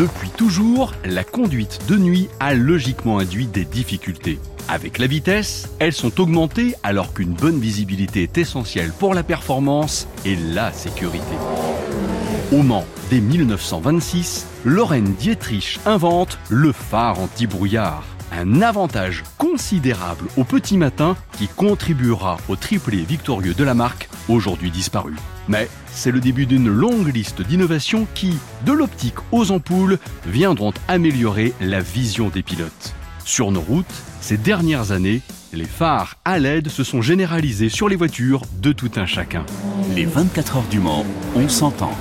Depuis toujours, la conduite de nuit a logiquement induit des difficultés. Avec la vitesse, elles sont augmentées alors qu'une bonne visibilité est essentielle pour la performance et la sécurité. Au Mans, dès 1926, Lorraine Dietrich invente le phare anti-brouillard. Un avantage considérable au petit matin qui contribuera au triplé victorieux de la marque, aujourd'hui disparu. Mais c'est le début d'une longue liste d'innovations qui, de l'optique aux ampoules, viendront améliorer la vision des pilotes. Sur nos routes, ces dernières années, les phares à LED se sont généralisés sur les voitures de tout un chacun. Les 24 heures du Mans, on s'entend.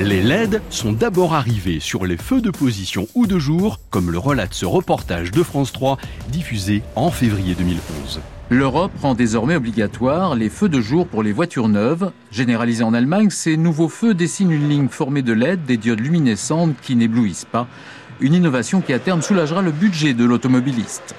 Les LED sont d'abord arrivés sur les feux de position ou de jour, comme le relate ce reportage de France 3 diffusé en février 2011. L'Europe rend désormais obligatoire les feux de jour pour les voitures neuves. Généralisés en Allemagne, ces nouveaux feux dessinent une ligne formée de LED, des diodes luminescentes qui n'éblouissent pas. Une innovation qui à terme soulagera le budget de l'automobiliste.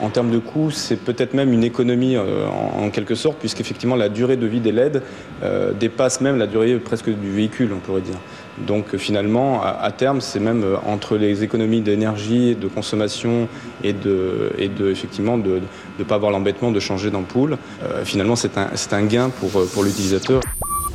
En termes de coût, c'est peut-être même une économie euh, en, quelque sorte, puisqu'effectivement la durée de vie des LED euh, dépasse même la durée presque du véhicule, on pourrait dire. Donc finalement, à, terme, c'est même euh, entre les économies d'énergie, de consommation et de, et de effectivement de ne pas avoir l'embêtement de changer d'ampoule. finalement, c'est un, un, gain pour, pour l'utilisateur.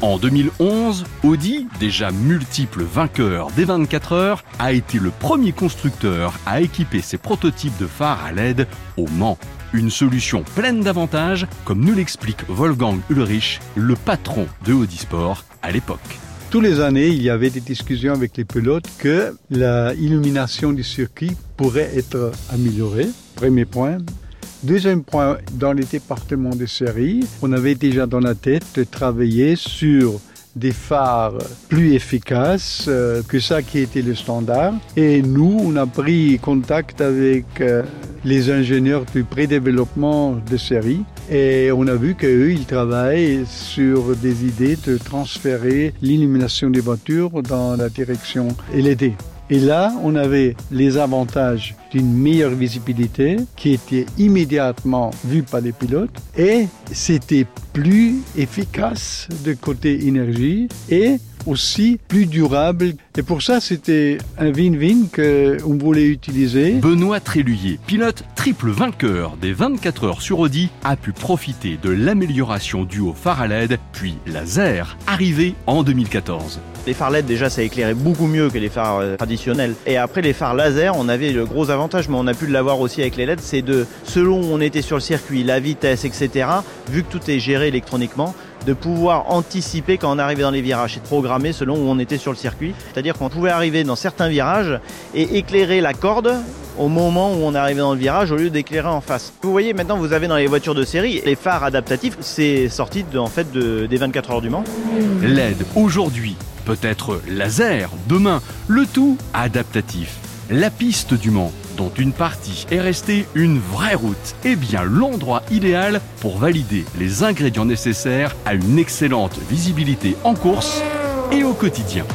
En 2011, Audi, déjà multiple vainqueur des 24 heures, a été le premier constructeur à équiper ses prototypes de phares à LED au Mans. Une solution pleine d'avantages, comme nous l'explique Wolfgang Ulrich, le patron de Audi Sport à l'époque. Tous les années, il y avait des discussions avec les pilotes que la illumination du circuit pourrait être améliorée. Premier point. Deuxième point, dans les départements de série, on avait déjà dans la tête de travailler sur des phares plus efficaces euh, que ça qui était le standard. Et nous, on a pris contact avec euh, les ingénieurs du pré-développement de série et on a vu qu'eux, ils travaillent sur des idées de transférer l'illumination des voitures dans la direction LED. Et là, on avait les avantages d'une meilleure visibilité qui était immédiatement vue par les pilotes et c'était plus efficace de côté énergie et aussi plus durable. Et pour ça, c'était un win-win qu'on voulait utiliser. Benoît Tréluyer, pilote triple vainqueur des 24 heures sur Audi, a pu profiter de l'amélioration du haut phare à LED, puis laser, arrivé en 2014. Les phares LED, déjà, ça éclairait beaucoup mieux que les phares euh, traditionnels. Et après, les phares laser, on avait le gros avantage, mais on a pu l'avoir aussi avec les LED, c'est de, selon où on était sur le circuit, la vitesse, etc., vu que tout est géré électroniquement, de pouvoir anticiper quand on arrivait dans les virages et de programmer selon où on était sur le circuit. C'est-à-dire qu'on pouvait arriver dans certains virages et éclairer la corde au moment où on arrivait dans le virage au lieu d'éclairer en face. Vous voyez maintenant vous avez dans les voitures de série les phares adaptatifs, c'est sorti en fait des 24 heures du Mans. LED aujourd'hui, peut-être laser demain, le tout adaptatif. La piste du Mans dont une partie est restée une vraie route, est bien l'endroit idéal pour valider les ingrédients nécessaires à une excellente visibilité en course et au quotidien.